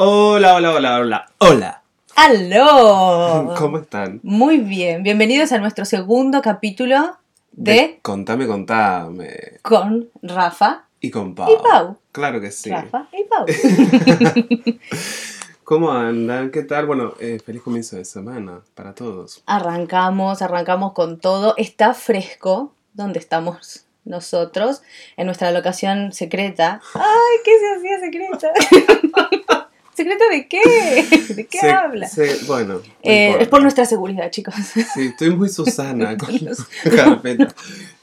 Hola, hola, hola, hola. Hola. ¡Aló! ¿Cómo están? Muy bien, bienvenidos a nuestro segundo capítulo de, Contame, contame. Con Rafa Y con Pau. y Pau. Claro que sí. Rafa y Pau. ¿Cómo andan? ¿Qué tal? Bueno, eh, feliz comienzo de semana para todos. arrancamos, arrancamos con todo. Está fresco donde estamos nosotros, en nuestra locación secreta. ¡Ay, qué se hacía secreta! ¿Secreta de qué? ¿De qué Se- habla? se- bueno, no Eh, es por nuestra seguridad, chicos. Sí, estoy muy Susana con las carpetas.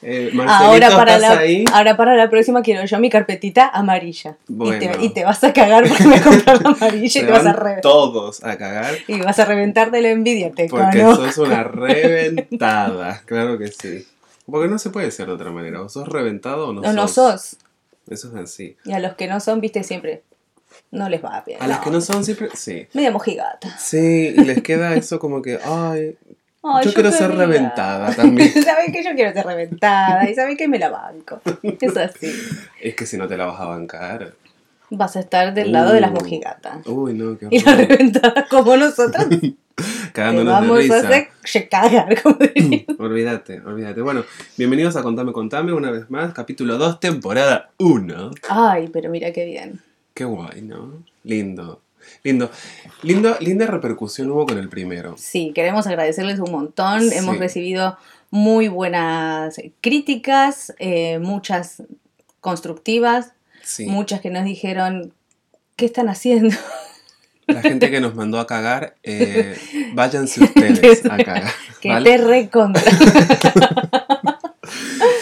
Eh, Ahora para, ¿estás la, ahí? ahora para la próxima quiero yo mi carpetita amarilla. Y, Bueno. te, y te vas a cagar porque me comprar la amarilla y te vas a van re- todos a cagar y vas a reventar de la envidia, te porque conozco. sos una reventada. Claro que sí. Porque no se puede ser de otra manera. O sos reventado o no No, no sos. sos. Eso es así. Y a los que no son, viste, siempre no les va bien. A las que no son siempre. Sí. Media mojigata. Sí, y les queda eso como que, ay, yo quiero ser reventada también. Saben que yo quiero ser reventada y saben que me la banco. Es así. Es que si no te la vas a bancar. Vas a estar del lado de las mojigatas. Uy, no, qué Y las horror. reventadas como nosotras Cagándonos de vamos a risa. hacer che- cagar, como. Olvídate, olvídate. Bueno, bienvenidos a Contame, Contame una vez más, capítulo 2, temporada 1. Ay, pero mira qué bien. Qué guay, ¿no? Lindo, lindo. Lindo, linda repercusión hubo con el primero. Sí, queremos agradecerles un montón. Sí. Hemos recibido muy buenas críticas, eh, muchas constructivas, Sí. muchas que nos dijeron, ¿qué están haciendo? La gente que nos mandó a cagar, eh, váyanse ustedes a cagar. Que te recontra.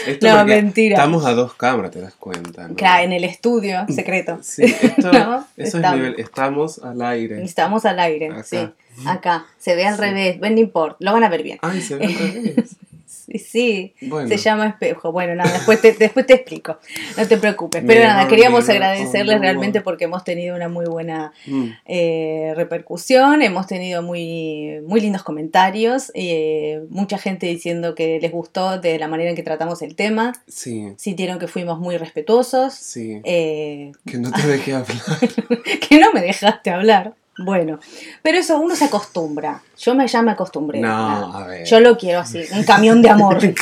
Esto No, mentira. Estamos a dos cámaras, te das cuenta. ¿no? Claro, en el estudio secreto. Sí, esto, No, eso estamos. es nivel. Estamos al aire. Estamos al aire, Acá. sí. Acá. Se ve al Sí. revés, no importa, lo van a ver bien. Ay, se ve al revés. Sí. Bueno. Se llama espejo. Bueno, nada, después te, después te explico. No te preocupes. Pero nada, queríamos agradecerles realmente porque hemos tenido una muy buena Mm, eh, repercusión, hemos tenido muy, muy lindos comentarios, eh, mucha gente diciendo que les gustó de la manera en que tratamos el tema, Sí, sintieron que fuimos muy respetuosos, sí. eh, Que no te dejé hablar. que no me dejaste hablar. Bueno, pero eso uno se acostumbra. Yo me ya me acostumbré. No, a ver. Yo lo quiero así, un camión de amor.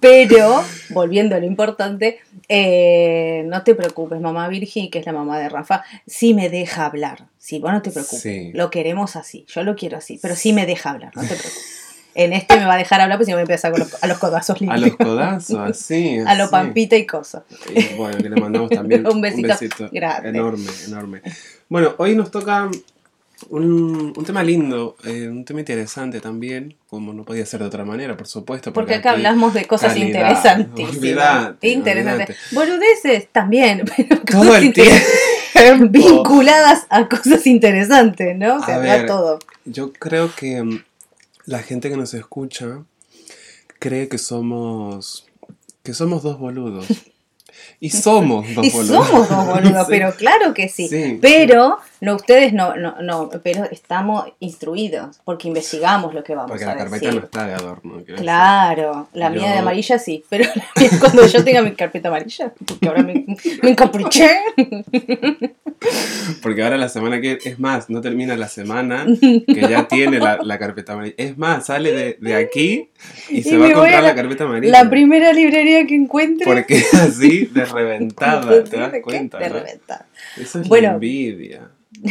Pero, volviendo a lo importante, eh, no te preocupes, mamá Virgi, que es la mamá de Rafa, sí me deja hablar. Sí, vos no te preocupes. Sí. Lo queremos así, yo lo quiero así, pero sí me deja hablar, no te preocupes. En este me va a dejar hablar, pues si no me empieza con los- a los codazos A limpios. los codazos, así. A lo así. pampita y cosa. Y bueno, que le mandamos también Un besito grande. enorme, enorme. Bueno, hoy nos toca un, un tema lindo, eh, un tema interesante también, como no podía ser de otra manera, por supuesto. Porque acá aquí hablamos de cosas calidad, interesantísimas. Interesantes. olvídate. Boludeces también, pero Todo cosas el interesantes. vinculadas a cosas interesantes, ¿no? O sea, A ver, todo. Yo creo que mm, la gente que nos escucha cree que somos que somos dos boludos. Y somos dos Y boludos. somos dos boludos, Sí. pero claro que sí. Sí. Pero no ustedes no, no, no, pero estamos instruidos porque investigamos lo que vamos Porque a la carpeta decir. no está de adorno. Claro, la mía de amarilla sí, pero cuando yo tenga mi carpeta amarilla, porque ahora me, me encapriché. decir. Porque ahora la semana que es más, no termina la semana que ya tiene la, la carpeta amarilla. Es más, sale de, de aquí y se Y va a comprar a la, carpeta amarilla. La primera librería que encuentre. Porque es así de reventada, te das cuenta. De ¿no? reventar. Eso es Bueno. la envidia.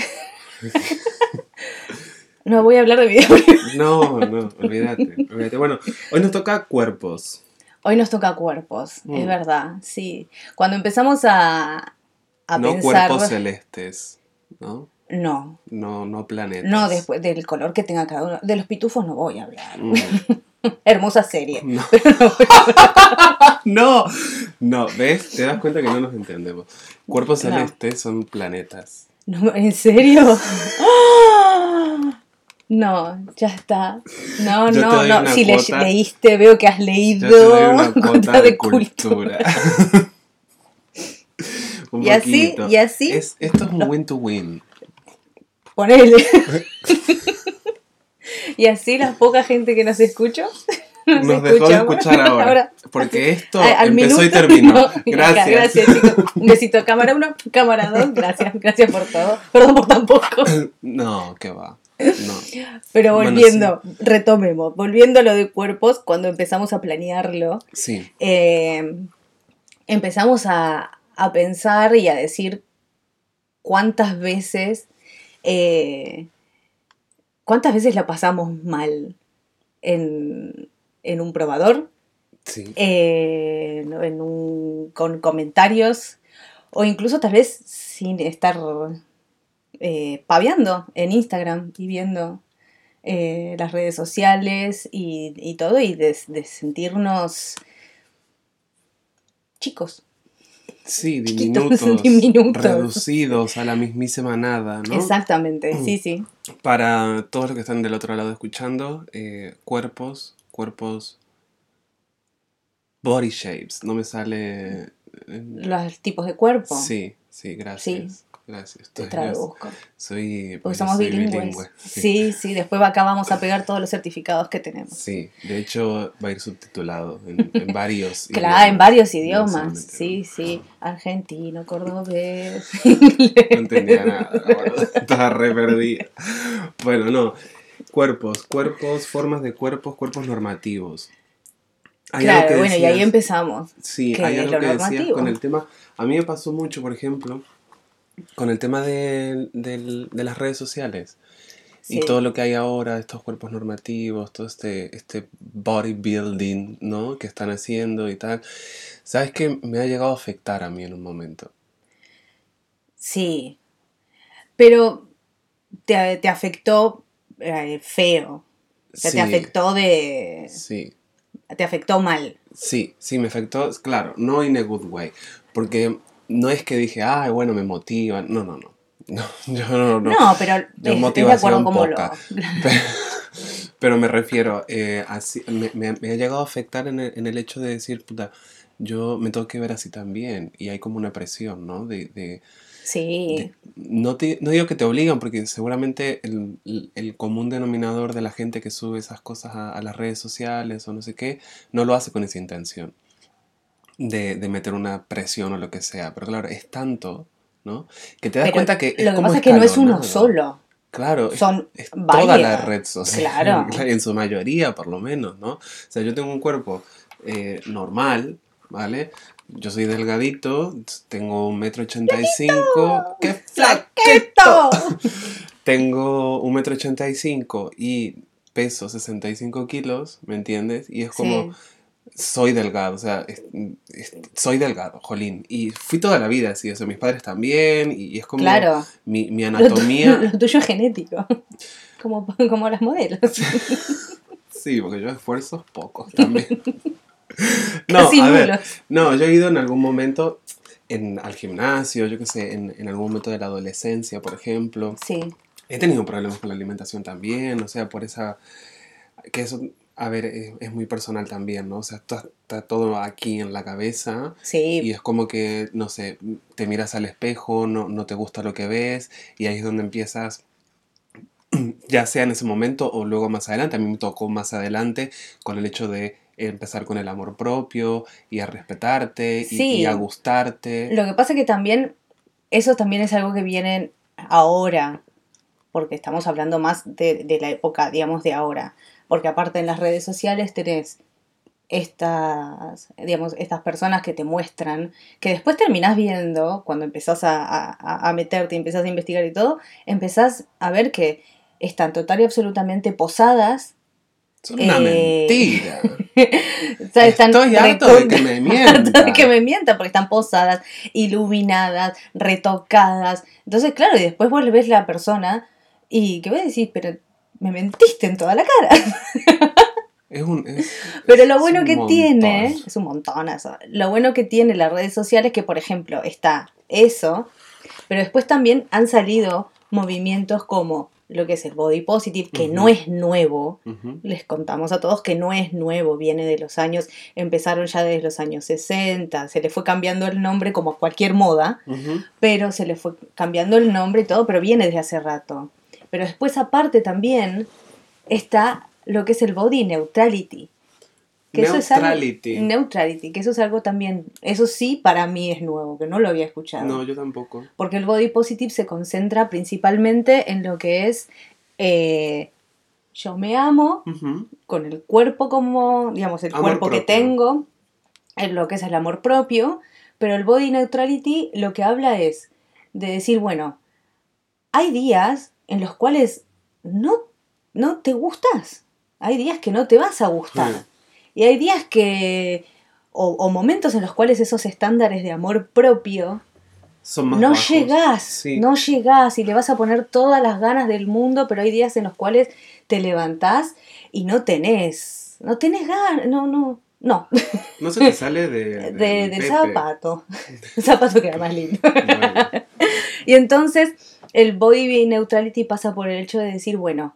No voy a hablar de video. No, no, olvídate, olvídate. Bueno, hoy nos toca cuerpos. Hoy nos toca cuerpos, Mm. es verdad, sí. Cuando empezamos a, a no pensar. cuerpos celestes, ¿no? No, No, no planetas. no después del color que tenga cada uno. De los pitufos no voy a hablar. Mm, Hermosa serie. No. no, no, ¿ves? Te das cuenta que no nos entendemos. Cuerpos No. celestes son planetas. No, ¿En serio? No, ya está. No, Yo no, no. Si le- leíste, veo que has Yo leído te doy una cuota cuota de cultura. Un Y así- y así- Es, esto es un win to win. Ponele. y así la poca gente que nos escucha Nos dejó de escucha. escuchar ahora. Ahora, porque esto Al- empezó y minuto, terminó. no. Gracias. Gracias, chicos. Un besito, cámara 1, cámara 2. Gracias, gracias por todo. Perdón por tan poco. No, qué va. No. Pero Bueno, volviendo, retomemos. Volviendo a lo de cuerpos, cuando empezamos a planearlo, Sí, eh, empezamos a, a pensar y a decir cuántas veces, eh, cuántas veces la pasamos mal en, en un probador, sí. eh, ¿no? en un- con comentarios o incluso tal vez sin estar eh, paviando en Instagram y viendo eh, las redes sociales y, y todo y de, de sentirnos chicos. Sí, diminutos, diminutos. reducidos a la mismísima nada, ¿no? Exactamente, sí, sí. Para todos los que están del otro lado escuchando, eh, cuerpos, cuerpos, body shapes, no me sale... eh, Los tipos de cuerpo. Sí, sí, gracias. Gracias. Te traduzco. Soy, Porque somos soy bilingües. bilingüe, Sí. sí, después acá vamos a pegar todos los certificados que tenemos. Sí, de hecho va a ir subtitulado en, en varios Claro, en varios No idiomas. solamente Sí, sí. Argentino, cordobés. No entendía nada, estaba re perdida. Bueno, no. Cuerpos, cuerpos, formas de cuerpos, cuerpos normativos. Hay claro, que bueno, y ahí empezamos. Sí, que hay algo lo que decías con el tema. A mí me pasó mucho, por ejemplo, con el tema de, de las redes sociales. Sí. Y todo lo que hay ahora, estos cuerpos normativos, todo este, este bodybuilding, ¿no? Que están haciendo y tal. ¿Sabes qué? Me ha llegado a afectar a mí en un momento. Sí. Pero te, te afectó eh, feo. O sea, Sí, te afectó de. Sí, Te afectó mal. sí, sí, me afectó, claro, no in a good way. Porque no es que dije, ay, bueno, me motiva. No, no, no. No, yo no, no. No, pero Yo es, motivación lo. poca. Pero, pero me refiero, eh, así, me, me- me ha llegado a afectar en el, en el hecho de decir, puta, yo me tengo que ver así también. Y hay como una presión, ¿no? De, de- Sí. de- no, te- no digo que te obligan, porque seguramente el, el- el común denominador de la gente que sube esas cosas a, a las redes sociales o no sé qué, no lo hace con esa intención de, de meter una presión o lo que sea. Pero claro, es tanto, ¿no? Que te das Pero cuenta que... lo que como pasa es que no es uno solo. Claro, es- Son es toda la red social. Claro. En su mayoría, por lo menos, ¿no? O sea, yo tengo un cuerpo eh, normal, ¿vale? Yo soy delgadito, tengo un metro ochenta y cinco. ¡Qué flaquito! Tengo un metro ochenta y cinco y peso 65 kilos, ¿me entiendes? Y es como, soy delgado, o sea, es- es- soy delgado, jolín. Y fui toda la vida así, o sea, mis padres también, y, y es como Claro. mi, mi Lo, tu- anatomía. lo tuyo es genético. Como, como las modelos. Sí, porque yo esfuerzos pocos también. No, a ver, no, yo he ido en algún momento en, al gimnasio, yo qué sé, en, en algún momento de la adolescencia, por ejemplo. Sí. He tenido problemas con la alimentación también, o sea, por esa... que eso, a ver, es, es muy personal también, ¿no? O sea, está, está todo aquí en la cabeza y Sí. es como que, no sé, te miras al espejo, no, no te gusta lo que ves y ahí es donde empiezas, ya sea en ese momento o luego más adelante, a mí me tocó más adelante con el hecho de empezar con el amor propio y a respetarte y, Sí. y a gustarte. Lo que pasa es que también, eso también es algo que viene ahora, porque estamos hablando más de, de la época, digamos, de ahora. Porque aparte en las redes sociales tenés estas, digamos, estas personas que te muestran, que después terminás viendo, cuando empezás a, a- a meterte y empezás a investigar y todo, empezás a ver que están total y absolutamente posadas. Son una eh, mentira. O sea, están Estoy harto de que me de mientan. que me mientan porque están posadas, iluminadas, retocadas. Entonces, claro, y después vos le ves la persona y que vos decís, pero me mentiste en toda la cara. Es un, es- Pero lo es bueno que montón. tiene, es un montón eso. Lo bueno que tiene las redes sociales es que, por ejemplo, está eso, pero después también han salido movimientos como lo que es el body positive, que no es nuevo. Les contamos a todos que no es nuevo, viene de los años, empezaron ya desde los años 60, se le fue cambiando el nombre como cualquier moda, pero se le fue cambiando el nombre y todo, pero viene desde hace rato. Pero después aparte también está lo que es el body neutrality, Que eso es algo- Neutrality. neutrality, que eso es algo también, eso sí para mí es nuevo, que no lo había escuchado. No, yo tampoco. Porque el body positive se concentra principalmente en lo que es eh, yo me amo con el cuerpo como, digamos, el Amor cuerpo que tengo, en lo que es el amor propio, pero el body neutrality lo que habla es de decir, bueno, hay días en los cuales no, no te gustas, hay días que no te vas a gustar. Y hay días que, o, o momentos en los cuales esos estándares de amor propio Son más no bajos. llegás, Sí. no llegás y le vas a poner todas las ganas del mundo, pero hay días en los cuales te levantás y no tenés, no tenés ganas, no, no, no, No se te sale de, de, del zapato, el zapato queda más lindo. Y entonces el body neutrality pasa por el hecho de decir, bueno,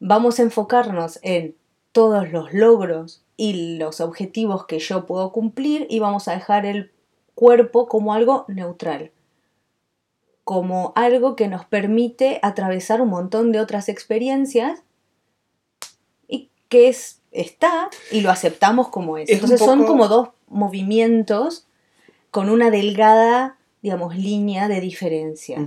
vamos a enfocarnos en todos los logros y los objetivos que yo puedo cumplir y vamos a dejar el cuerpo como algo neutral, como algo que nos permite atravesar un montón de otras experiencias y que es, está y lo aceptamos como es. Entonces son como dos movimientos con una delgada, digamos, línea de diferencia.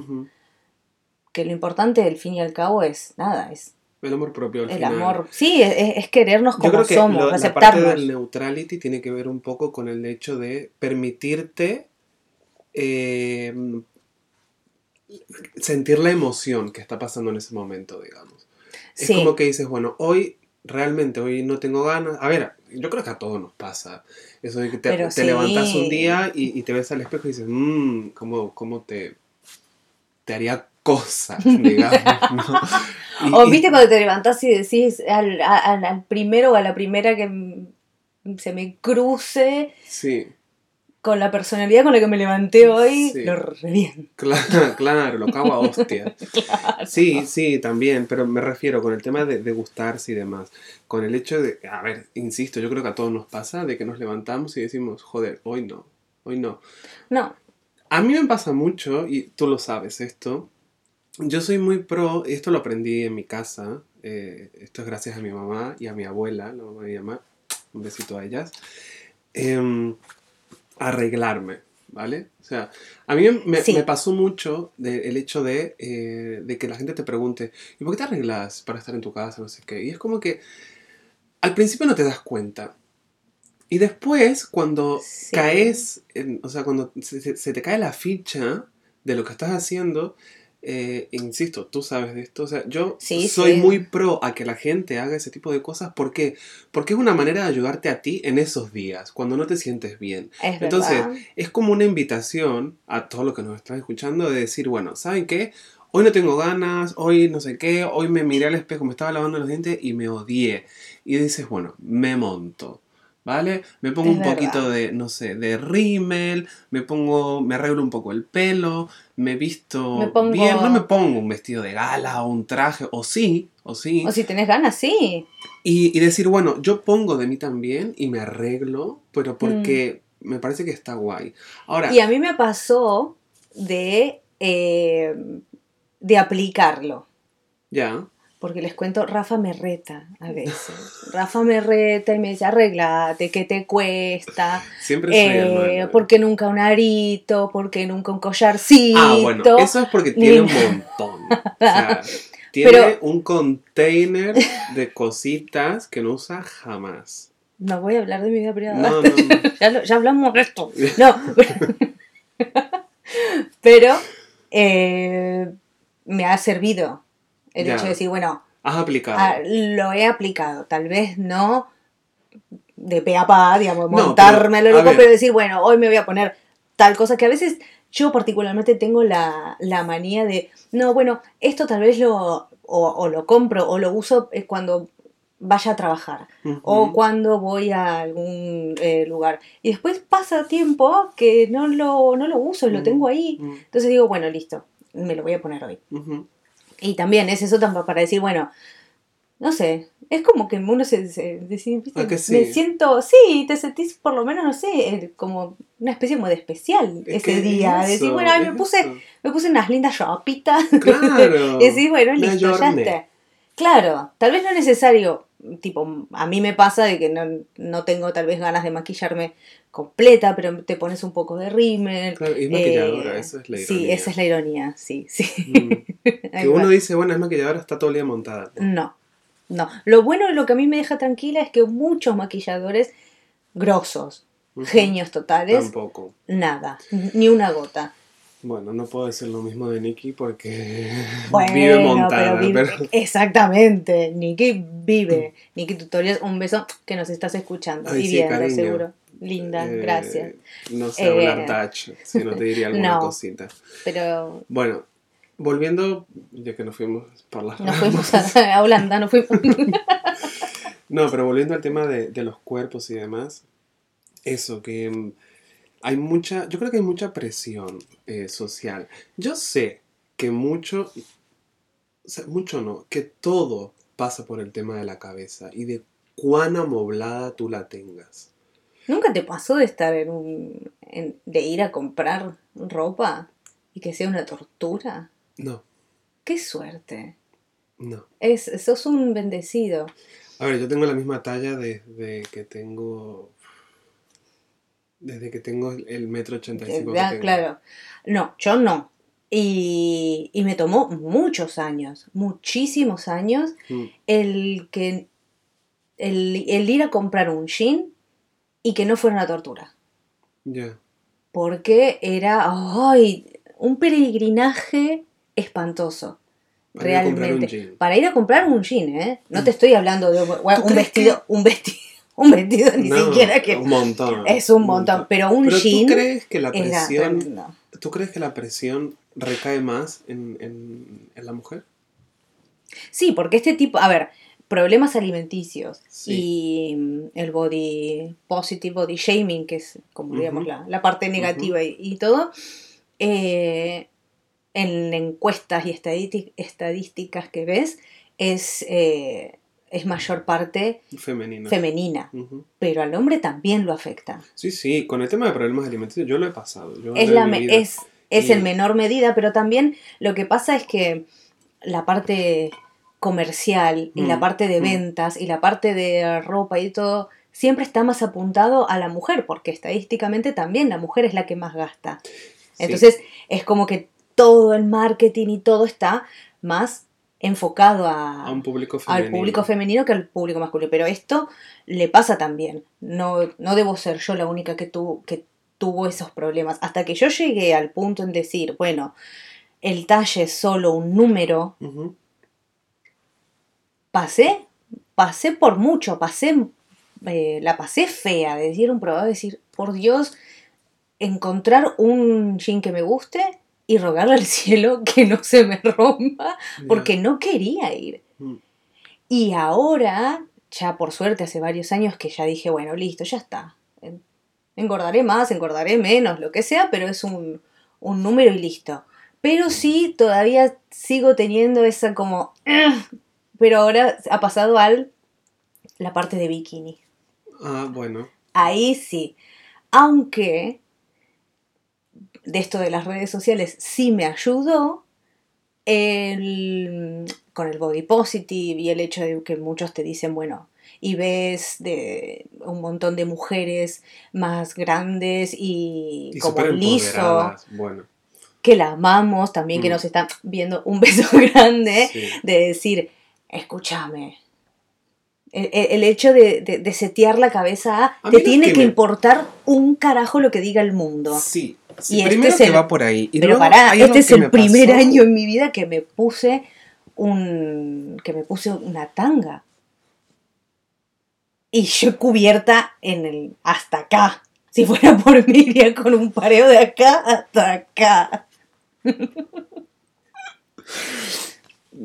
Que lo importante, al fin y al cabo, es nada, es El amor propio al el final. amor. Sí, es, es querernos Yo como creo que somos, lo- la parte aceptarnos. del neutrality tiene que ver un poco con el hecho de permitirte eh, sentir la emoción que está pasando en ese momento, digamos. Es Sí. como que dices, bueno, hoy realmente, hoy no tengo ganas. A ver, yo creo que a todos nos pasa. Eso de que te, levantas un día y, y te ves al espejo y dices, mmm, ¿cómo, cómo te, te haría cosas, digamos, ¿no? Y- O y- viste cuando te levantás y decís al, al- al primero o a la primera que se me cruce Sí. con la personalidad con la que me levanté hoy, Sí. lo reviento. Claro, claro, lo cago a hostia. Sí, sí, también, pero me refiero con el tema de, de gustarse y demás. Con el hecho de, a ver, insisto, yo creo que a todos nos pasa de que nos levantamos y decimos, joder, hoy no, hoy no. No, A mí me pasa mucho, y tú lo sabes esto, yo soy muy pro, y esto lo aprendí en mi casa, eh, esto es gracias a mi mamá y a mi abuela, la mamá de mi mamá, un besito a ellas, em, arreglarme, ¿vale? O sea, a mí me, Sí. me pasó mucho de- el hecho de, eh, de que la gente te pregunte, ¿y por qué te arreglas para estar en tu casa? No sé qué. Y es como que al principio no te das cuenta. Y después, cuando Sí. caes, en- o sea, cuando se- se te cae la ficha de lo que estás haciendo, eh, insisto, tú sabes de esto, o sea, yo Sí, soy sí. muy pro a que la gente haga ese tipo de cosas porque porque es una manera de ayudarte a ti en esos días, cuando no te sientes bien. es Entonces, verdad. es como una invitación a todos los que nos están escuchando de decir, bueno, ¿saben qué? Hoy no tengo ganas, hoy no sé qué, hoy me miré al espejo, me estaba lavando los dientes y me odié. Y dices, bueno, me monto, ¿vale? Me pongo Es un verdad. poquito de, no sé, de rímel, me pongo, me arreglo un poco el pelo, me visto Me pongo- bien, no me pongo un vestido de gala o un traje, o sí, o sí. O si tenés ganas, sí. Y, y decir, bueno, yo pongo de mí también y me arreglo, pero porque me parece que está guay. Ahora, Mm. Y a mí me pasó de, eh, de aplicarlo. ya, Porque les cuento, Rafa me reta a veces. Rafa me reta y me dice, arreglate, ¿qué te cuesta? siempre soy Eh. ¿Por qué nunca un arito? ¿Por qué nunca un collarcito? Ah, bueno, eso es porque tiene un montón. O sea, tiene Pero- un container de cositas que no usa jamás. No voy a hablar de mi vida privada. No, no, no. ya, lo- ya hablamos de esto. No. Pero eh, me ha servido el Ya. hecho de decir, bueno, Has aplicado. ah, lo he aplicado. Tal vez no de pe a pa, digamos, No, montarme pero, loco, ver. pero decir, bueno, hoy me voy a poner tal cosa que a veces yo particularmente tengo la, la manía de, no, bueno, esto tal vez lo, o, o lo compro o lo uso eh, cuando vaya a trabajar o cuando voy a algún eh, lugar. Y después pasa tiempo que no lo, no lo uso, lo tengo ahí. Entonces digo, bueno, listo, me lo voy a poner hoy. Y también es eso tampoco para decir, bueno, no sé, es como que uno se, se- ¿viste? Me siento, sí, te sentís por lo menos, no sé, eh, como una especie como de especial Es ese día. es decir, eso, bueno, ay, me puse, eso. me puse unas lindas ropitas. Claro. y decir, bueno, listo, ya está. Claro, tal vez no es necesario tipo, a mí me pasa de que no, no tengo tal vez ganas de maquillarme completa, pero te pones un poco de rímel. Claro, y es maquilladora, esa es la ironía. Sí, esa es la ironía, sí, sí. Mm. Que uno dice, bueno, es maquilladora, está todo el día montada. No, no. Lo bueno lo que a mí me deja tranquila es que muchos maquilladores grosos, genios totales, Tampoco. nada, ni una gota. Bueno, no puedo decir lo mismo de Nicky porque Bueno, vive montada, pero vive- pero- Exactamente, Niki vive. Niki Tutorials, un beso que nos estás escuchando Ay, y sí, viendo, cariño. seguro. Linda, Eh, gracias. No sé Eh, hablar Dutch, si no te diría alguna no. cosita. Pero Bueno, volviendo, ya que nos fuimos por las nos fuimos a, a Holanda, nos fuimos. No, pero volviendo al tema de, de los cuerpos y demás, eso, que mm, hay mucha, yo creo que hay mucha presión eh, social. Yo sé que mucho, o sea, mucho no, que todo pasa por el tema de la cabeza y de cuán amoblada tú la tengas. ¿Nunca te pasó de estar en un. en- de ir a comprar ropa y que sea una tortura? No, ¡Qué suerte! no. Es, sos un bendecido. A ver, yo tengo la misma talla desde que tengo, desde que tengo el- metro ochenta y cinco que Ya, tengo. claro. No, yo no. Y, y me tomó muchos años, muchísimos años, Mm, el que el, el ir a comprar un jean y que no fuera una tortura. Ya. Porque era ay, un peregrinaje espantoso. Para realmente. Mm. Para ir a comprar un jean, ¿eh? No te estoy hablando de un, vestido, un vestido, un vestido ni No, siquiera que Un montón. es un montón, pero un Pero jean ¿tú crees que la presión. ¿tú crees que la presión recae más en, en- en la mujer? Sí, porque este tipo, a ver, problemas alimenticios Sí. y mm, el body positive, body shaming, que es como digamos la, la parte negativa y, y todo, eh, en encuestas y estadísti- estadísticas que ves, es, eh, es mayor parte Femenina. femenina, pero al hombre también lo afecta. Sí, sí, con el tema de problemas alimenticios yo lo he pasado. yo Es, la es, es Y- en menor medida, pero también lo que pasa es que la parte comercial y la Mm, parte de mm. ventas y la parte de ropa y todo siempre está más apuntado a la mujer, porque estadísticamente también la mujer es la que más gasta. Sí. Entonces es como que todo el marketing y todo está más enfocado a, a un público al público femenino que al público masculino. Pero esto le pasa también. No, no debo ser yo la única que, tu, que tuvo esos problemas. Hasta que yo llegué al punto en decir, bueno, el talle es solo un número. Pasé, pasé por mucho, pasé, eh, la pasé fea, de decir un probado, decir, por Dios, encontrar un jean que me guste y rogarle al cielo que no se me rompa, porque no quería ir. Mm. Y ahora, ya por suerte hace varios años que ya dije, bueno, listo, ya está. En- Engordaré más, engordaré menos, lo que sea, pero es un, un número y listo. Pero sí, todavía sigo teniendo esa como... Pero ahora ha pasado al la parte de bikini. Ah, bueno. Ahí sí. Aunque de esto de las redes sociales sí me ayudó el- con el body positive y el hecho de que muchos te dicen, bueno, y ves de un montón de mujeres más grandes y, Y como liso. Bueno. que la amamos, también que Mm. nos están viendo un beso grande Sí. de decir, escúchame. El, el- el hecho de, de- de setear la cabeza a, A te tiene que que me- importar un carajo lo que diga el mundo. Sí. Y sí, este primero que va por ahí. Y Pero pará, este es el me primer pasó. año en mi vida que me puse un. que me puse una tanga. Y yo cubierta en el. hasta acá. Si fuera por mí, iría con un pareo de acá hasta acá.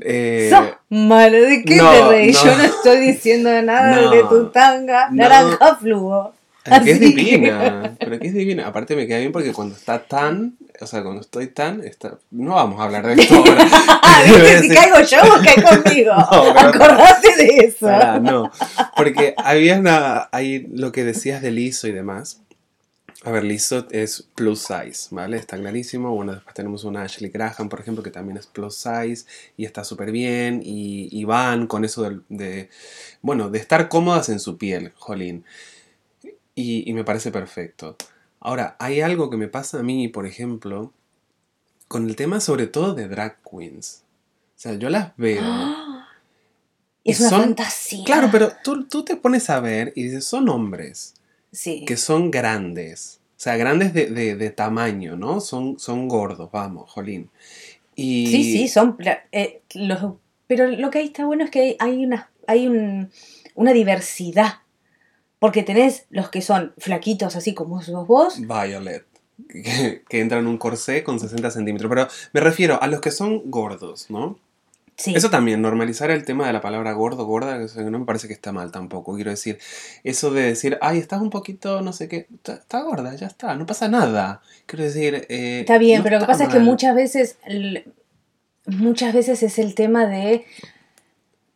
Eh, ¡Sos malo! ¿De qué no, te reís? no. Yo no estoy diciendo nada No, de tu tanga. Naranja fluo. Pero que es Así divina, pero que es divina. Aparte me queda bien porque cuando está tan, o sea, cuando estoy tan, está... no vamos a hablar de esto ahora. Ah, ¿viste? Si caigo yo, vos caes conmigo. No, pero- Acordate de eso. No, porque había una, ahí lo que decías del ISO y demás. A ver, Lizzo es plus size, ¿vale? Está clarísimo. Bueno, después tenemos una Ashley Graham, por ejemplo, que también es plus size y está súper bien. Y, y, van con eso de, de, bueno, de estar cómodas en su piel, Jolín. Y, y me parece perfecto. Ahora, hay algo que me pasa a mí, por ejemplo, con el tema sobre todo de drag queens. O sea, yo las veo. Es una fantasía. Claro, pero tú, tú, te pones a ver y dices, son hombres. Sí. Que son grandes. O sea, grandes de, de, de tamaño, ¿no? Son, son gordos, vamos, jolín. Y... Sí, sí, son... Eh, los, pero lo que ahí está bueno es que hay una, hay un, una diversidad. Porque tenés los que son flaquitos, así como sos vos. Violet. Que, que entran en un corsé con 60 centímetros. Pero me refiero a los que son gordos, ¿no? Sí. Eso también, normalizar el tema de la palabra gordo, gorda, no me parece que está mal tampoco. Quiero decir, eso de decir, ay, estás un poquito, no sé qué, está, está gorda, ya está, no pasa nada. Quiero decir. Eh, está bien, no pero lo que pasa mal. es que muchas veces. Muchas veces es el tema de.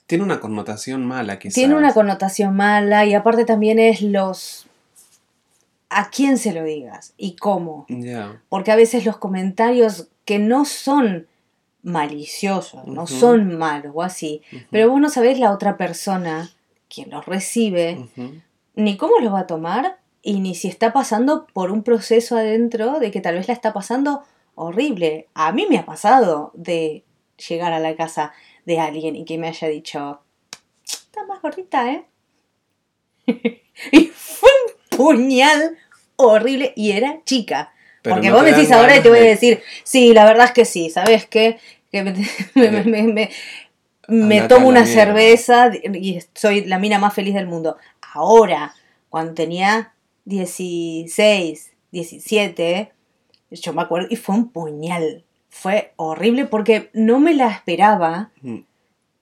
Tiene una connotación mala, quizás. Tiene una connotación mala y aparte también es los. a quién se lo digas y cómo. Yeah. Porque a veces los comentarios que no son maliciosos, uh -huh. no son malos o así, uh -huh. pero vos no sabés la otra persona, quien los recibe, Uh -huh. ni cómo los va a tomar y ni si está pasando por un proceso adentro de que tal vez la está pasando horrible. A mí me ha pasado de llegar a la casa de alguien y que me haya dicho, está más gordita, ¿eh? y fue un puñal horrible y era chica. Pero Porque no vos decís ahora y te voy a de- decir, sí, la verdad es que sí, ¿sabes qué? Que me, me, me- me- me Andate tomo una cerveza y soy la mina más feliz del mundo. Ahora, cuando tenía 16, 17, yo me acuerdo, y fue un puñal. Fue horrible porque no me la esperaba Mm.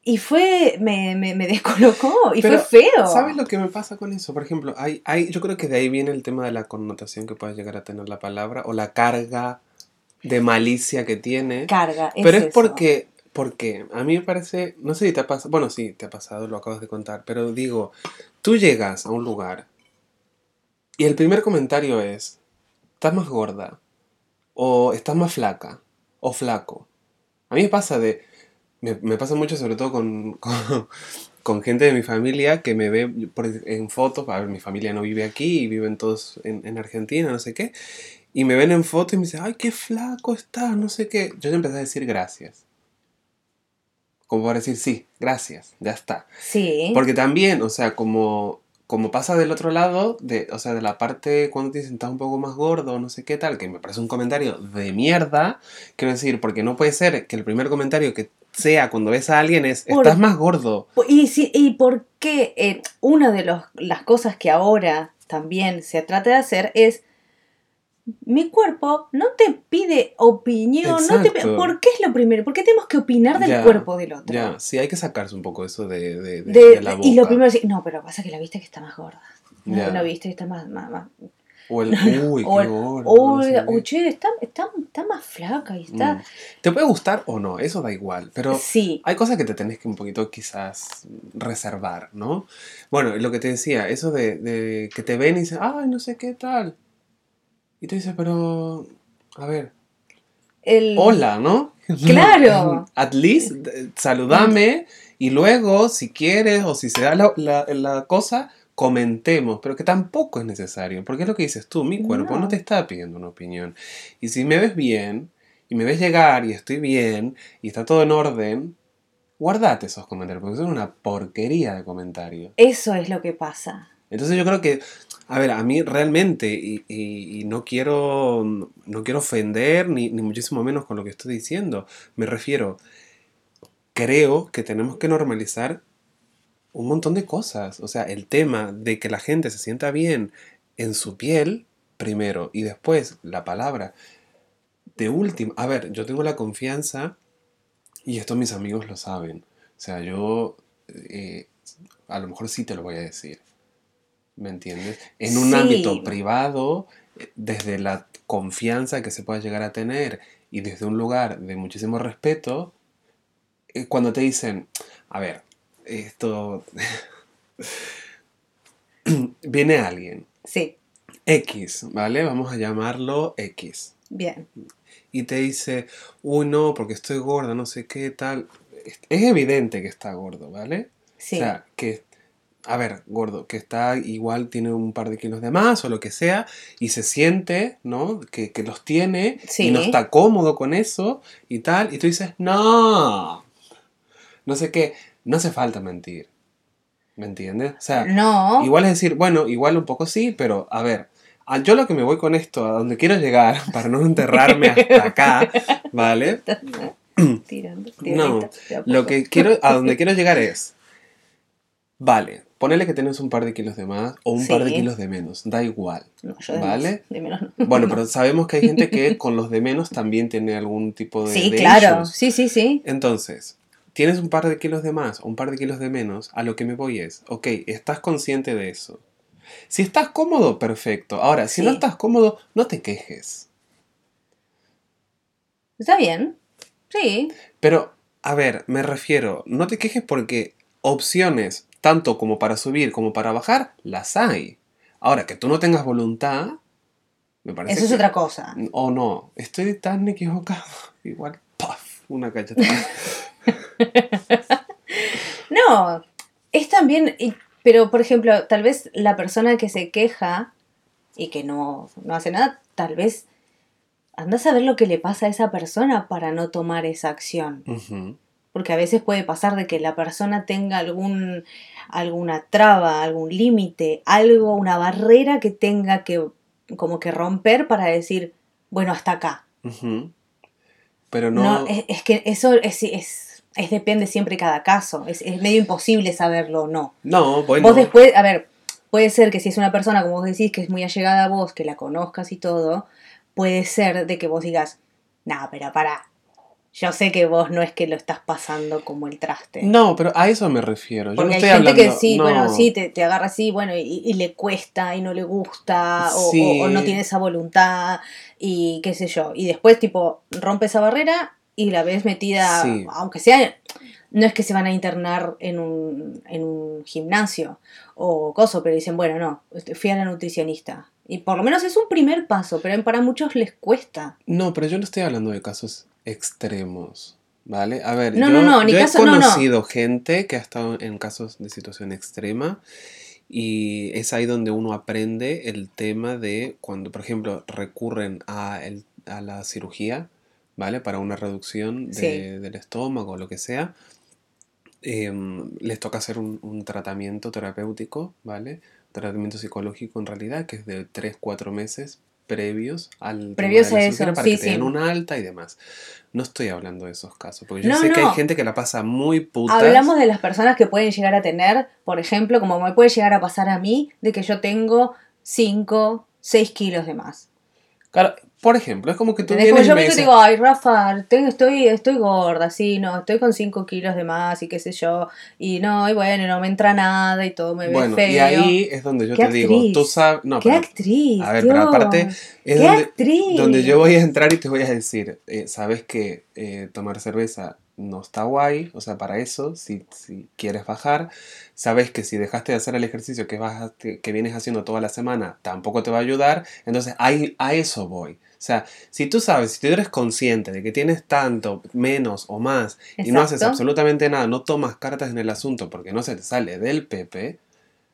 y fue, me, me, me descolocó y Pero, fue feo. ¿Sabes lo que me pasa con eso? Por ejemplo, hay, hay, yo creo que de ahí viene el tema de la connotación que puede llegar a tener la palabra o la carga de malicia que tiene. Carga, es pero es eso. porque, porque a mí me parece, no sé si te ha pasado, bueno, sí, te ha pasado, lo acabas de contar, pero digo, tú llegas a un lugar y el primer comentario es, estás más gorda, o estás más flaca, o flaco. A mí me pasa de, me, me pasa mucho sobre todo con, con, con gente de mi familia que me ve por- en fotos, a ver, mi familia no vive aquí y viven todos en, en Argentina, no sé qué, y me ven en foto y me dicen, ay, qué flaco estás, no sé qué. Yo ya empecé a decir gracias. Como para decir, sí, gracias, ya está. Sí. Porque también, o sea, como, como pasa del otro lado, de, o sea, de la parte cuando te dicen estás un poco más gordo, no sé qué tal, que me parece un comentario de mierda, quiero decir, porque no puede ser que el primer comentario que sea cuando ves a alguien es, Por- estás más gordo. Y, sí, y por qué eh, una de los- las cosas que ahora también se trata de hacer es mi cuerpo no te pide opinión, no te. ¿por qué es lo primero? ¿Por qué tenemos que opinar del Ya, cuerpo del otro? Ya, sí, hay que sacarse un poco eso de, de, de- la boca. y lo primero es decir, no, pero pasa que la viste que está más gorda. No, Ya. la viste que está más... más, más- O el, uy, o o, no sé o, qué. che, está, está, está más flaca y está... Mm. Te puede gustar o no, eso da igual, pero sí, hay cosas que te tenés que un poquito quizás reservar, ¿no? Bueno, lo que te decía, eso de, de que te ven y dicen, ay, no sé qué tal. Y tú dices, pero, a ver, el... hola, ¿no? Claro. At least, eh, saludame y luego, si quieres o si se da la, la- la cosa, comentemos, pero que tampoco es necesario, porque es lo que dices tú, mi cuerpo no, No. te está pidiendo una opinión. Y si me ves bien, y me ves llegar, y estoy bien, y está todo en orden, guardate esos comentarios, porque son una porquería de comentarios. Eso es lo que pasa. Entonces yo creo que, a ver, a mí realmente, y, y- no quiero no quiero ofender, ni, ni muchísimo menos con lo que estoy diciendo, me refiero, creo que tenemos que normalizar un montón de cosas. O sea, el tema de que la gente se sienta bien en su piel, primero, y después la palabra de último. A ver, yo tengo la confianza, y esto mis amigos lo saben. O sea, yo eh, a lo mejor sí te lo voy a decir. ¿Me entiendes? En un Sí. ámbito privado, eh, desde la confianza que se pueda llegar a tener y desde un lugar de muchísimo respeto, eh, cuando te dicen, a ver, esto... viene alguien Sí, X, ¿vale? Vamos a llamarlo X. Bien. Y te dice, uy, no, porque estoy gorda, no sé qué, tal. Es evidente que está gordo, ¿vale? Sí. O sea, que, a ver, gordo, que está igual, tiene un par de kilos de más o lo que sea, y se siente, ¿no? Que, que los tiene Sí. y no está cómodo con eso y tal, y tú dices, no, no sé qué, no hace falta mentir, ¿me entiendes? O sea, no. igual es decir, bueno, igual un poco sí, pero a ver, yo lo que me voy con esto, a donde quiero llegar, para no enterrarme hasta acá, ¿vale? Tirando, No, Lo que quiero, a donde quiero llegar es, vale, ponele que tienes un par de kilos de más o un par de kilos de menos, da igual. No, yo de ¿vale? más, de menos no. Bueno, pero sabemos que hay gente que con los de menos también tiene algún tipo de... Sí, de claro. issues. Sí, sí, sí. Entonces, tienes un par de kilos de más o un par de kilos de menos, a lo que me voy es, ok, estás consciente de eso. Si estás cómodo, perfecto. Ahora, si no estás cómodo, no te quejes. Está bien. Sí. Pero, a ver, me refiero, no te quejes porque opciones, tanto como para subir como para bajar, las hay. Ahora, que tú no tengas voluntad, me parece Eso es que- otra cosa. O no, estoy tan equivocado. Igual, ¡paf! Una cachetada. No, es también, pero por ejemplo, tal vez la persona que se queja y que no, no hace nada, tal vez anda a saber lo que le pasa a esa persona para no tomar esa acción. Ujú. Porque a veces puede pasar de que la persona tenga algún, alguna traba, algún límite, algo, una barrera que tenga que como que romper para decir, bueno, hasta acá. Pero No, no. es, es que eso es, es, es depende siempre cada caso. Es, es medio imposible saberlo o no. No, bueno. Vos después, a ver, puede ser que si es una persona, como vos decís, que es muy allegada a vos, que la conozcas y todo, puede ser de que vos digas, no, pero para, yo sé que vos no es que lo estás pasando como el traste. No, pero a eso me refiero. Yo Porque no hay estoy gente hablando. que sí, no. bueno, sí, te, te agarra así, bueno, y, y le cuesta y no le gusta, o, Sí. o- o no tiene esa voluntad, y qué sé yo. Y después, tipo, rompe esa barrera y la ves metida, Sí. aunque sea, no es que se van a internar en un, en un gimnasio o coso, pero dicen, bueno, no, este, fui a la nutricionista. Y por lo menos es un primer paso, pero para muchos les cuesta. No, pero yo no estoy hablando de casos extremos. ¿Vale? A ver, No, yo, no, no, ni yo caso- he no, no. conocido gente que ha estado en casos de situación extrema y es ahí donde uno aprende el tema de cuando, por ejemplo, recurren a, el- a la cirugía, ¿vale? Para una reducción de- Sí. del estómago o lo que sea. em, les toca hacer un, un tratamiento terapéutico, ¿vale? Tratamiento psicológico en realidad, que es de 3-4 meses previos al tema Previos de la a cirugía eso, para sí, que sí. una alta y demás. No estoy hablando de esos casos, porque yo No, sé que hay gente que la pasa muy putas. Hablamos de las personas que pueden llegar a tener, por ejemplo, como me puede llegar a pasar a mí, de que yo tengo 5, 6 kilos de más. Claro, por ejemplo, es como que tú vienes yo me digo, ay, Rafa, estoy, estoy gorda, sí, no, estoy con 5 kilos de más y qué sé yo, y no, y bueno, no me entra nada y todo me ve feo. y ahí es donde yo ¿Qué te digo, tú sabes, no, ¡Qué pero, actriz! a ver, pero aparte es ¡Qué donde, actriz! donde yo voy a entrar y te voy a decir, eh, sabes que eh, tomar cerveza no está guay, o sea, para eso, si, si quieres bajar, sabes que si dejaste de hacer el ejercicio que, vas que, que vienes haciendo toda la semana, tampoco te va a ayudar, entonces ahí, a eso voy. O sea, si tú sabes, si tú eres consciente de que tienes tanto, menos o más, y no haces absolutamente nada, no tomas cartas en el asunto porque no se te sale del pepe,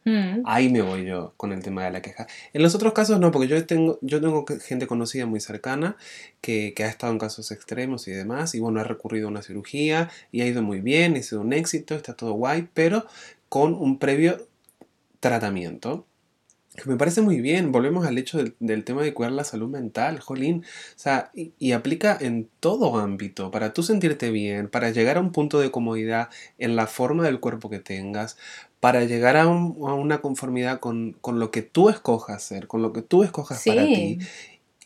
Mm. Ahí me voy yo con el tema de la queja. En los otros casos no, porque yo tengo, yo tengo gente conocida muy cercana que, que ha estado en casos extremos y demás, y bueno, ha recurrido a una cirugía y ha ido muy bien, ha sido un éxito, está todo guay, pero con un previo tratamiento. Que me parece muy bien, volvemos al hecho del, del tema de cuidar la salud mental, jolín. O sea, y, y aplica en todo ámbito, para tú sentirte bien, para llegar a un punto de comodidad en la forma del cuerpo que tengas, para llegar a, un- a una conformidad con, con lo que tú escojas ser, con lo que tú escojas para ti,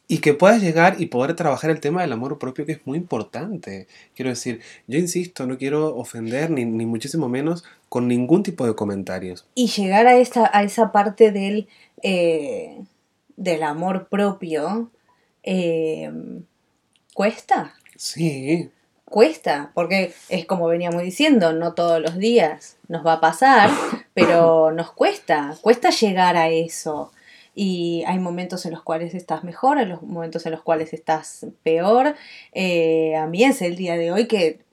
y que puedas llegar y poder trabajar el tema del amor propio, que es muy importante. Quiero decir, yo insisto, no quiero ofender, ni, ni muchísimo menos, con ningún tipo de comentarios. y llegar a esa, a esa parte del, eh, del amor propio eh, cuesta. Sí, Cuesta, porque es como veníamos diciendo, no todos los días nos va a pasar, pero nos cuesta, cuesta llegar a eso. y hay momentos en los cuales estás mejor, hay los momentos en los cuales estás peor. Eh, a mí es el día de hoy que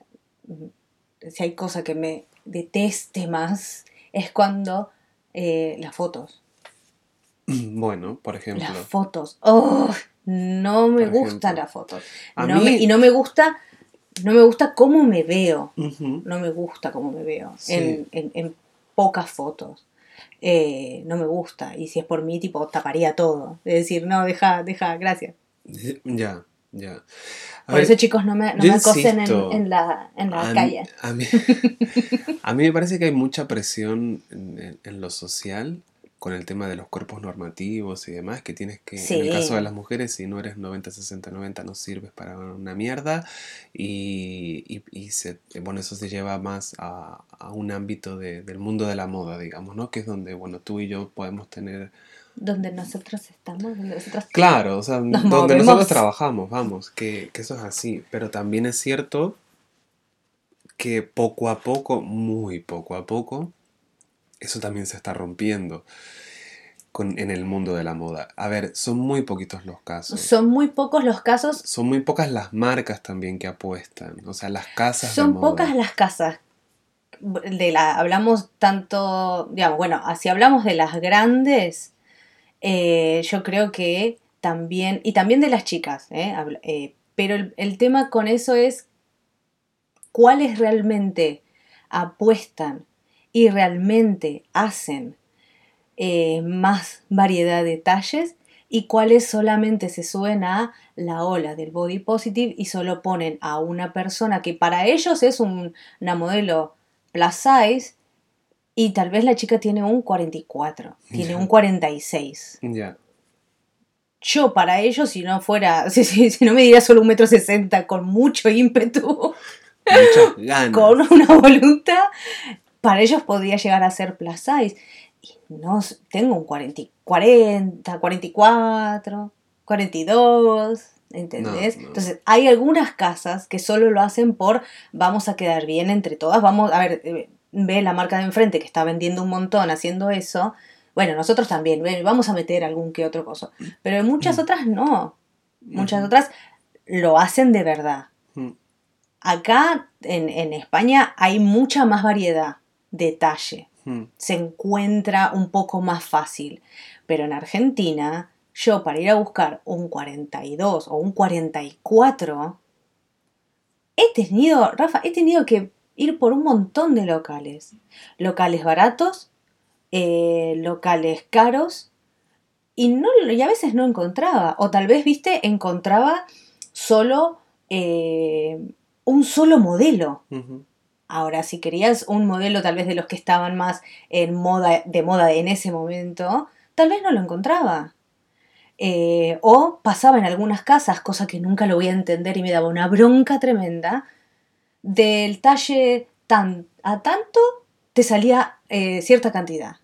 mm, si hay cosa que me deteste más es cuando eh, las fotos. Bueno, por ejemplo. Las fotos. ¡Oh! No me Por gustan ejemplo. las fotos. A No mí- me- y no me gusta, no me gusta cómo me veo. No me gusta cómo me veo Sí. en, en- en pocas fotos. Eh, no me gusta. Y si es por mí, tipo, taparía todo. De decir, no, deja, deja, gracias. Ya, ya. Por ver, eso, chicos, no me, no me acosen en, en la, en la a, calle. a mí, a mí me parece que hay mucha presión en, en- lo social con el tema de los cuerpos normativos y demás, que tienes que, en el caso de las mujeres, si no eres 90, 60, 90, no sirves para una mierda. Y, y, y se, bueno, eso se lleva más a, a un ámbito de- del mundo de la moda, digamos, ¿no? Que es donde, bueno, tú y yo podemos tener Donde nosotros estamos, donde nosotros Claro, o sea, Nos donde movemos. nosotros trabajamos, vamos, que, que eso es así. Pero también es cierto que poco a poco, muy poco a poco, eso también se está rompiendo con, en el mundo de la moda. A ver, son muy poquitos los casos. Son muy pocos los casos, Son muy pocas las marcas también que apuestan. O sea, las casas de son moda. pocas las casas. De la, hablamos tanto, digamos, bueno, si hablamos de las grandes, eh, yo creo que también, y también de las chicas, ¿eh? Eh, pero el, tema con eso es cuáles realmente apuestan y realmente hacen más variedad de talles y cuáles solamente se suben a la ola del body positive y solo ponen a una persona que para ellos es un- una modelo plus size y tal vez la chica tiene un 44, tiene un 46. Ya. Yo para ellos, si no fuera, si, si- si no me diera solo un metro sesenta con mucho ímpetu, ganas. con una voluntad, para ellos podría llegar a ser plus size. Y no, tengo un 40, 40 44, 42, ¿entendés? No, no. Entonces, hay algunas casas que solo lo hacen por vamos a quedar bien entre todas, vamos, a ver, eh, ve la marca de enfrente que está vendiendo un montón haciendo eso. Bueno, nosotros también, vamos a meter algún que otro coso. Pero muchas otras no. Muchas Ujú. otras lo hacen de verdad. Ujú. Acá en, en España hay mucha más variedad de talle. Ujú. Se encuentra un poco más fácil. Pero en Argentina, yo para ir a buscar un 42 o un 44, he tenido, Rafa, he tenido que ir por un montón de locales. Locales baratos, eh, locales caros, y, no, y a veces no encontraba. O tal vez, viste, encontraba solo eh, un solo modelo. Ahora, si querías un modelo tal vez de los que estaban más en moda, de moda en ese momento, tal vez no lo encontraba. Eh, o pasaba en algunas casas, cosa que nunca lo voy a entender y me daba una bronca tremenda, del talle tan, a tanto te salía eh, cierta cantidad.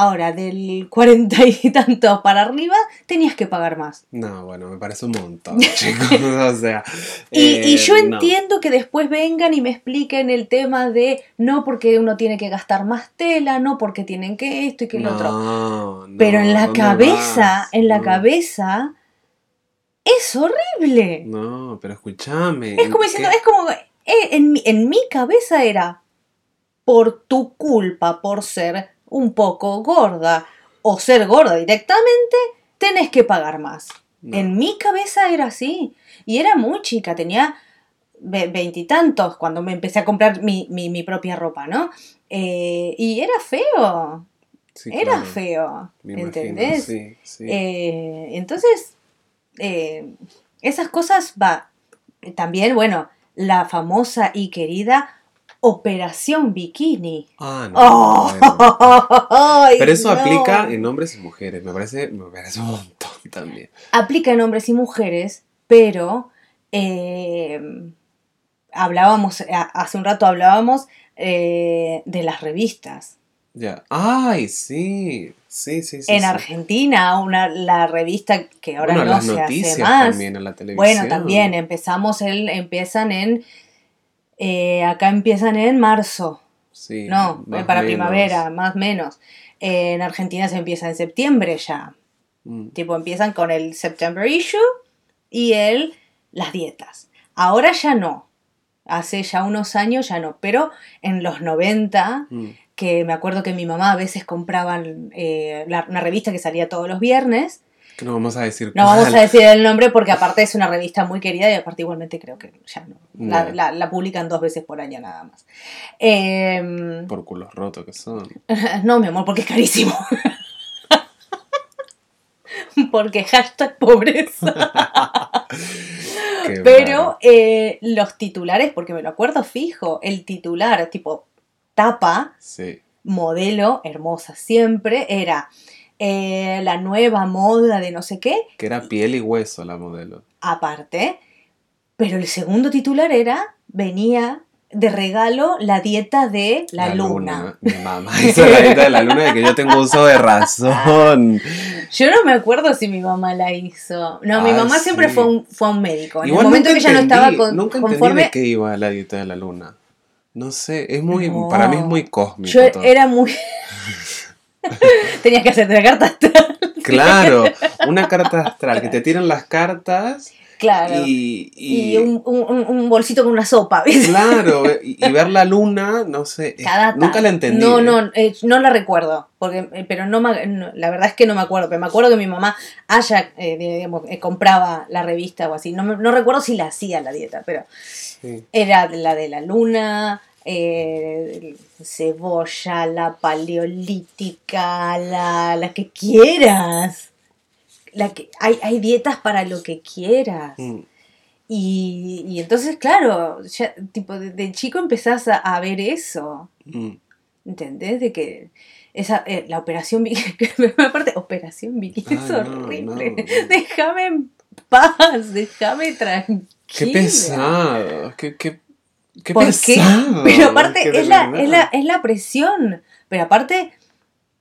Ahora, del cuarenta y tanto para arriba, tenías que pagar más. No, bueno, me parece un montón, chicos. o sea. Y, eh, y yo no. entiendo que después vengan y me expliquen el tema de no porque uno tiene que gastar más tela, no porque tienen que esto y que lo otro. No, no, Pero en la ¿dónde cabeza, vas? en la cabeza, es horrible. No, pero escúchame. Es como ¿en diciendo, qué? es como, en, mi, en mi cabeza era, por tu culpa, por ser un poco gorda o ser gorda directamente, tenés que pagar más. No. En mi cabeza era así. Y era muy chica, tenía ve- veintitantos cuando me empecé a comprar mi, mi- mi propia ropa, ¿no? Eh, y era feo, Sí, era claro, feo, me imagino, ¿entendés? Sí, sí. Eh, entonces, eh, esas cosas va. También, bueno, la famosa y querida Operación Bikini. ah, no. ¡Oh! bueno. Pero eso no. aplica en hombres y mujeres. Me parece, me parece un montón también. Aplica en hombres y mujeres, pero eh, hablábamos, hace un rato hablábamos eh, de las revistas. Ya. Ay, sí. Sí, sí, sí. en sí. Argentina, una, la revista que ahora bueno, no las se noticias hace más. también en la televisión. Bueno, también empezamos el, empiezan en eh, acá empiezan en marzo, Sí, no, para menos. primavera, más o menos. Eh, en Argentina se empieza en septiembre ya. Mm. Tipo, empiezan con el September issue y el las dietas. Ahora ya no. Hace ya unos años ya no. Pero en los 90, Mm. Que me acuerdo que mi mamá a veces compraban eh, la- una revista que salía todos los viernes. Que no vamos a decir No vamos a decir el nombre porque aparte es una revista muy querida y aparte igualmente creo que ya no. La, No. la- la publican dos veces por año nada más. Em, Por culos rotos que son. no, mi amor, porque es carísimo. porque hashtag pobreza. Pero eh, los titulares, porque me lo acuerdo fijo, el titular tipo tapa, Sí. modelo, hermosa siempre, era eh, la nueva moda de no sé qué, Que era piel y hueso la modelo. aparte. Pero el segundo titular era, venía de regalo la dieta de la, luna. Mi mamá hizo la dieta de la luna de que yo tengo uso de razón. Yo no me acuerdo si mi mamá la hizo. No, mi Ah, mamá siempre sí. fue, a un, fue un médico. En Igual el momento que ya no entendí- estaba con- nunca entendí conforme, de qué iba la dieta de la luna. No sé, es muy, No. para mí es muy cósmico. yo todo. era muy... Tenías que hacerte la carta astral. Claro, una carta astral, que te tiran las cartas Claro. y, y- Y, un, un- un bolsito con una sopa, ¿viste? claro, y, y ver la luna, no sé, Cada nunca la entendí. No, ¿eh? no, eh, no la recuerdo. Porque, eh, pero no, me- no, la verdad es que no me acuerdo. Pero me acuerdo que mi mamá haya, eh, digamos, compraba la revista o así. No, no recuerdo si la hacía la dieta, pero Sí. era la de la luna, eh, cebolla, la paleolítica, la, la que quieras. La que, hay, hay dietas para lo que quieras. Mm, Y, y entonces, claro, ya, tipo, de, de chico empezás a, a ver eso. mm. ¿Entendés? De que esa, eh, la operación bikini, aparte, operación bikini es no, horrible. no. Déjame en paz, déjame tranquila. Qué pesado, qué, qué, qué ¿Por qué? pesado. Pero aparte es la, es, la, es la presión. Pero aparte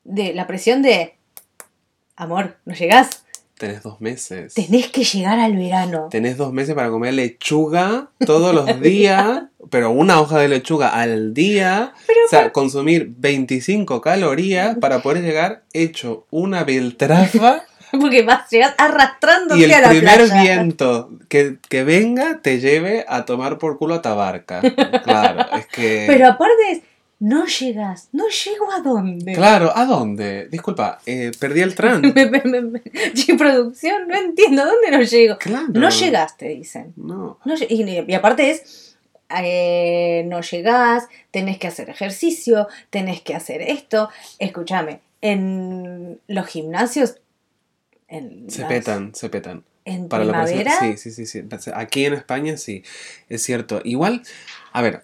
de la presión de, amor, no llegás, Tenés dos meses. tenés que llegar al verano. Tenés dos meses para comer lechuga todos los días, pero una hoja de lechuga al día. o sea, consumir 25 calorías para poder llegar hecho una beltrafa Porque vas, llegás arrastrándote y el a la primer playa. viento que, que venga te lleve a tomar por culo a Tabarca. Claro, es que... Pero aparte es, no llegas, no llego a dónde. Claro, ¿a dónde? Disculpa, eh, perdí el me- Che, producción, no entiendo, ¿dónde no llego? Claro. No llegaste, dicen. No. Y, y aparte es, eh, no llegás, tenés que hacer ejercicio, tenés que hacer esto. Escúchame, en los gimnasios, en, Se las- petan, se petan. en Para primavera, sí, sí, sí, sí. Aquí en España sí, es cierto. Igual, a ver,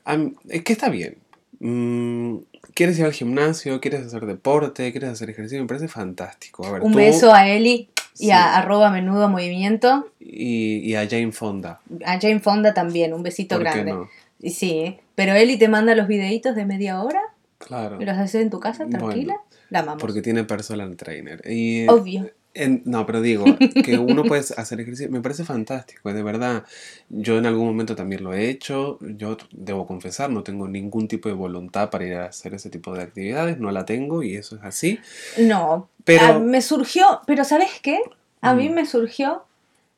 es que está bien. Mm, ¿Quieres ir al gimnasio? ¿Quieres hacer deporte? ¿Quieres hacer ejercicio? Me parece fantástico. A ver, un tú beso a Eli y Sí. a arroba menudo movimiento. y, y a Jane Fonda. A Jane Fonda también, un besito ¿Por qué grande. no? Sí, pero Eli te manda los videitos de media hora Claro. y los haces en tu casa, Bueno, tranquila. la amamos. Porque tiene personal trainer. Y, Obvio. En- no, pero digo, que uno puede hacer ejercicio, me parece fantástico, de verdad. Yo en algún momento también lo he hecho, yo debo confesar, no tengo ningún tipo de voluntad para ir a hacer ese tipo de actividades, no la tengo y eso es así. No, Pero- a- me surgió, pero ¿sabes qué? A mí Mm. me surgió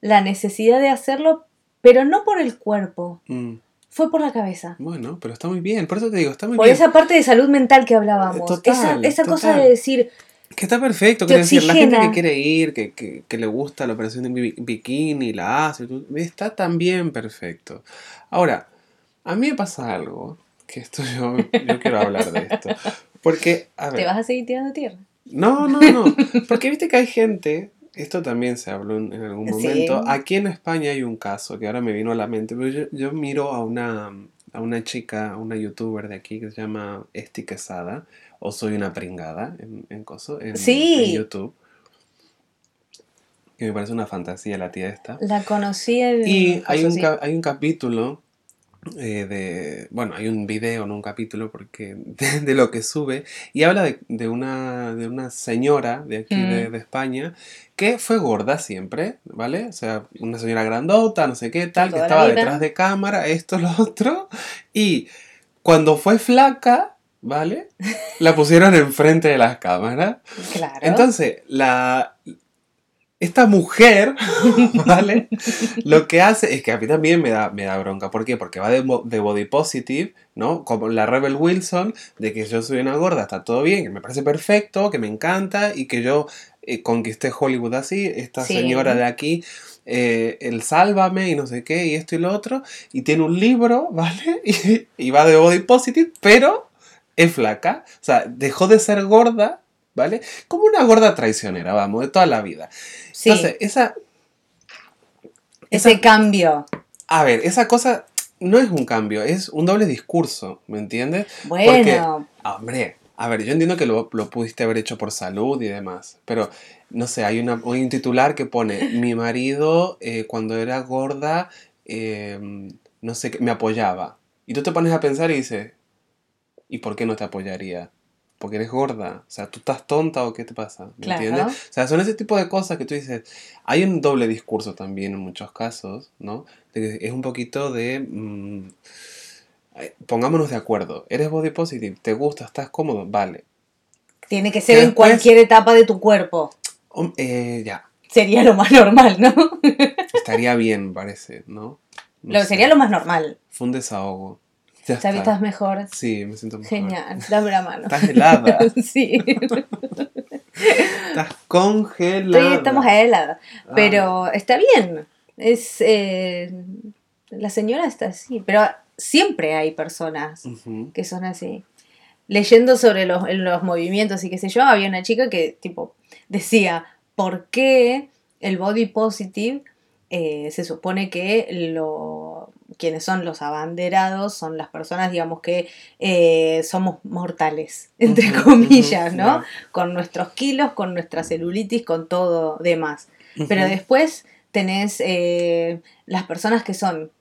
la necesidad de hacerlo, pero no por el cuerpo, Mm, fue por la cabeza. bueno, pero está muy bien, por eso te digo, está muy Por bien. esa parte de salud mental que hablábamos. Total, esa esa cosa de decir, Que está perfecto, quiero decir, la gente que quiere ir, que, que, que le gusta la operación de bi- bikini, la hace, está también perfecto. Ahora, a mí me pasa algo, que esto yo, yo quiero hablar de esto. Porque, a ver, te vas a seguir tirando tierra. no, no, no, porque viste que hay gente, esto también se habló en, algún Sí. momento, aquí en España hay un caso que ahora me vino a la mente, pero yo, yo miro a una, a una chica, a una youtuber de aquí que se llama Esti Quesada, o Soy una pringada en, en, coso, en, Sí. en YouTube. Que me parece una fantasía la tía esta. La conocí. Y hay un, hay un capítulo eh, de. Bueno, hay un video, no un capítulo, porque de, de lo que sube. Y habla de, de una, de una señora de aquí de, Mm. de España que fue gorda siempre, ¿vale? O sea, una señora grandota, no sé qué tal, que estaba detrás de cámara, esto, lo otro. Y cuando fue flaca, ¿vale? La pusieron enfrente de las cámaras. Claro. Entonces, la, esta mujer, ¿vale? Lo que hace es que a mí también me da, me da bronca. ¿Por qué? Porque va de, body positive, ¿no? Como la Rebel Wilson, de que yo soy una gorda, está todo bien, que me parece perfecto, que me encanta y que yo eh, conquisté Hollywood así, esta Sí. señora de aquí, eh, el sálvame y no sé qué, y esto y lo otro, y tiene un libro, ¿vale? Y, y va de body positive, pero es flaca, o sea, dejó de ser gorda, ¿vale? Como una gorda traicionera, vamos, de toda la vida. Sí, Entonces, esa, ese esa- cambio. a ver, esa cosa no es un cambio, es un doble discurso, ¿me entiendes? Bueno, Hombre, a ver, yo entiendo que lo, lo pudiste haber hecho por salud y demás, pero no sé, hay, una, hay un titular que pone, mi marido eh, cuando era gorda, eh, no sé, me apoyaba. Y tú te pones a pensar y dices, ¿y por qué no te apoyaría? Porque eres gorda, o sea, ¿tú estás tonta o qué te pasa? ¿Me Claro. entiendes? O sea, son ese tipo de cosas que tú dices, hay un doble discurso también en muchos casos, ¿no? De que es un poquito de... mm, eh, pongámonos de acuerdo. Eres body positive, te gusta, estás cómodo, vale. tiene que ser que en después- cualquier etapa de tu cuerpo. Eh, ya, Sería lo más normal, ¿no? estaría bien, parece, ¿no? No Lo, sé. sería lo más normal. Fue un desahogo. Ya. Estás mejor. Sí, me siento mejor. Genial, dame la mano. Estás helada. sí, Estás congelada. Estoy- estamos heladas. Pero está bien. Es eh, la señora está así, pero siempre hay personas Ujú. que son así. Leyendo sobre los, los movimientos y qué sé yo, había una chica que tipo decía, ¿por qué el body positive eh, se supone que lo, quienes son los abanderados son las personas, digamos, que eh, somos mortales, entre comillas, ¿no? Con nuestros kilos, con nuestra celulitis, con todo demás. Pero después tenés eh, las personas que son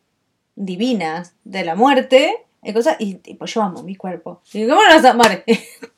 divinas de la muerte y cosas, y tipo, yo amo mi cuerpo. Y ¿cómo no vas a amar?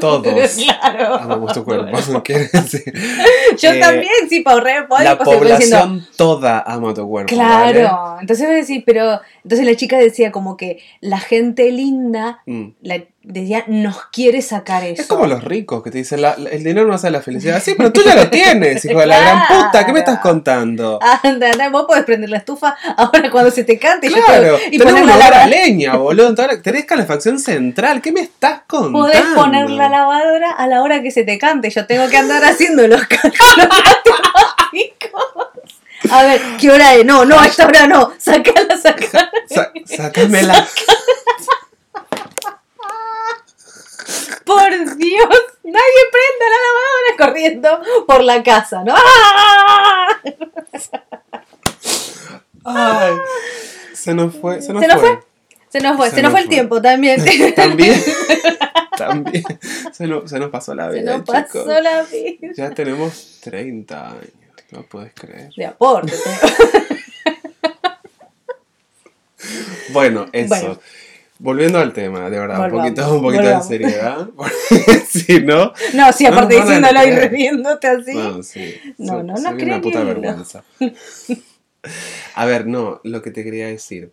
Todos Claro. Amamos tu cuerpo. Decir, Yo eh, también, sí, para ahorrar poder, La pues, estoy diciendo, población toda ama tu cuerpo. Claro, ¿vale? entonces voy a decir, pero entonces la chica decía como que la gente linda Mm. la, decía nos quiere sacar eso. Es como los ricos que te dicen, la- la- el dinero no hace la felicidad. Sí, pero tú ya lo tienes, hijo de la gran puta. ¿Qué me estás contando? Anda, anda, vos podés prender la estufa ahora cuando se te cante yo Claro, y una la hora lavadora. leña, boludo. Tenés calefacción central. ¿Qué me estás contando? Podés poner la lavadora a la hora que se te cante. Yo tengo que andar haciendo los cálculos. A ver, ¿qué hora es? No, no, a esta hora no. Sacala, sacala. Sa- sácamela. Por Dios, nadie prenda la lavadora corriendo por la casa, ¿no? Ay, se nos fue. Se nos, ¿Se nos fue. Se nos fue, Se se, nos nos fue el fue. tiempo también. También. También. Se nos, se nos pasó la Se vida, nos pasó chicos. la vida. Ya tenemos 30 años. No puedes creer. De aporte. te- Bueno, eso. Bueno. Volviendo al tema, de verdad, un poquito, un poquito de seriedad. Si no. No, sí, No aparte a diciéndolo y riéndote así. No, sí. No, So- no, no creo una puta vergüenza. A ver, no, lo que te quería decir,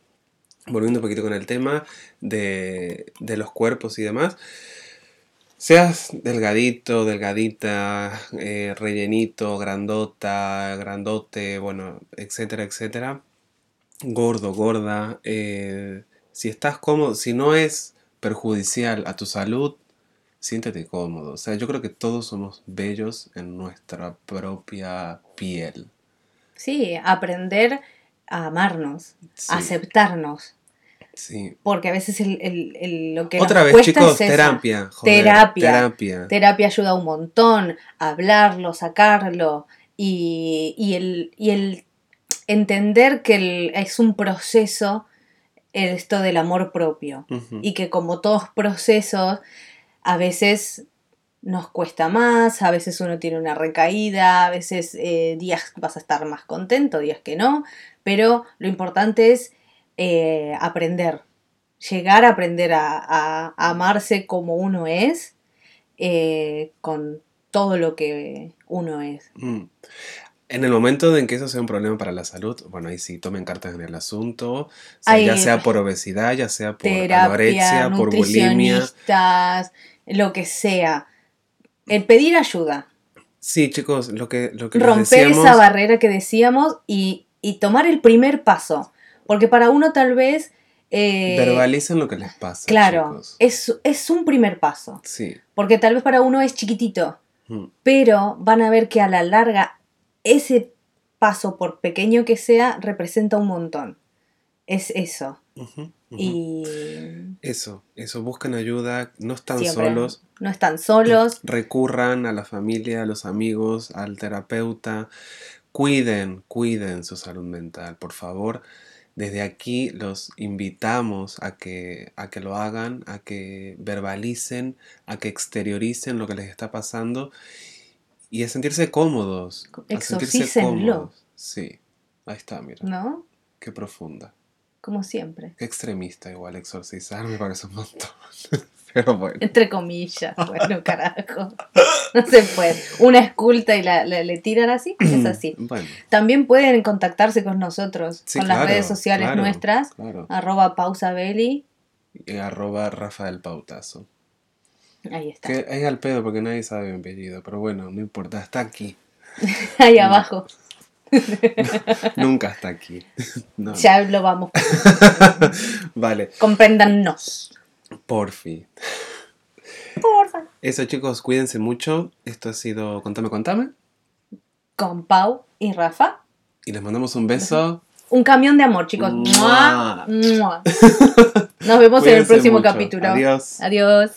volviendo un poquito con el tema de, de los cuerpos y demás, seas delgadito, delgadita, eh, rellenito, grandota, grandote, bueno, etcétera, etcétera, gordo, gorda, eh, si estás cómodo, si no es perjudicial a tu salud, siéntete cómodo. O sea, yo creo que todos somos bellos en nuestra propia piel. Sí, aprender a amarnos, Sí, a aceptarnos. sí. Porque a veces el, el- el- lo que Otra nos vez, cuesta chicos, es terapia. joder, Terapia. Terapia. Terapia ayuda un montón, hablarlo, sacarlo y, y el, y el entender que es un proceso esto del amor propio y que como todos procesos a veces nos cuesta más, a veces uno tiene una recaída, a veces eh, días vas a estar más contento, días que no, pero lo importante es eh, aprender, llegar a aprender a, a- a amarse como uno es, eh, con todo lo que uno es. Mm. En el momento en que eso sea un problema para la salud, bueno, ahí sí tomen cartas en el asunto, o sea, Hay ya sea por obesidad, ya sea por Terapia, anorexia, por bulimia. lo que sea. El pedir ayuda. Sí, chicos, lo que, lo que romper decíamos- esa barrera que decíamos y, y tomar el primer paso. Porque para uno tal vez... eh, Verbalicen lo que les pasa. claro, chicos. es, es un primer paso. Sí. Porque tal vez para uno es chiquitito, Mm. pero van a ver que a la larga ese paso, por pequeño que sea, representa un montón. Es eso. Y Eso, eso, busquen ayuda, no están siempre solos, no están solos. recurran a la familia, a los amigos, al terapeuta, cuiden, cuiden su salud mental, por favor. Desde aquí los invitamos a que, a que lo hagan, a que verbalicen, a que exterioricen lo que les está pasando y a sentirse cómodos. Exorcícenlo. Sí, ahí está, mira, ¿No? qué profunda. Como siempre. Qué extremista igual exorcizar, me parece un montón. Pero bueno. Entre comillas. Bueno, carajo. No se puede. Una esculta y la, la- le tiran así. Es así. Bueno, También pueden contactarse con nosotros. Sí, con las redes sociales claro. nuestras. claro. Arroba pausabeli. Y arroba Rafael Pautazo. Ahí está. Que es al pedo porque nadie sabe mi apellido, pero bueno, no importa, está aquí. Ahí abajo. Nunca está aquí. No. Ya lo vamos. Vale, Compréndannos. porfi. Porfa. Eso chicos, cuídense mucho. Esto ha sido Contame, Contame. Con Pau y Rafa. Y les mandamos un beso. Un camión de amor, chicos. Mua. Mua. Nos vemos en el próximo mucho. capítulo. Adiós. Adiós.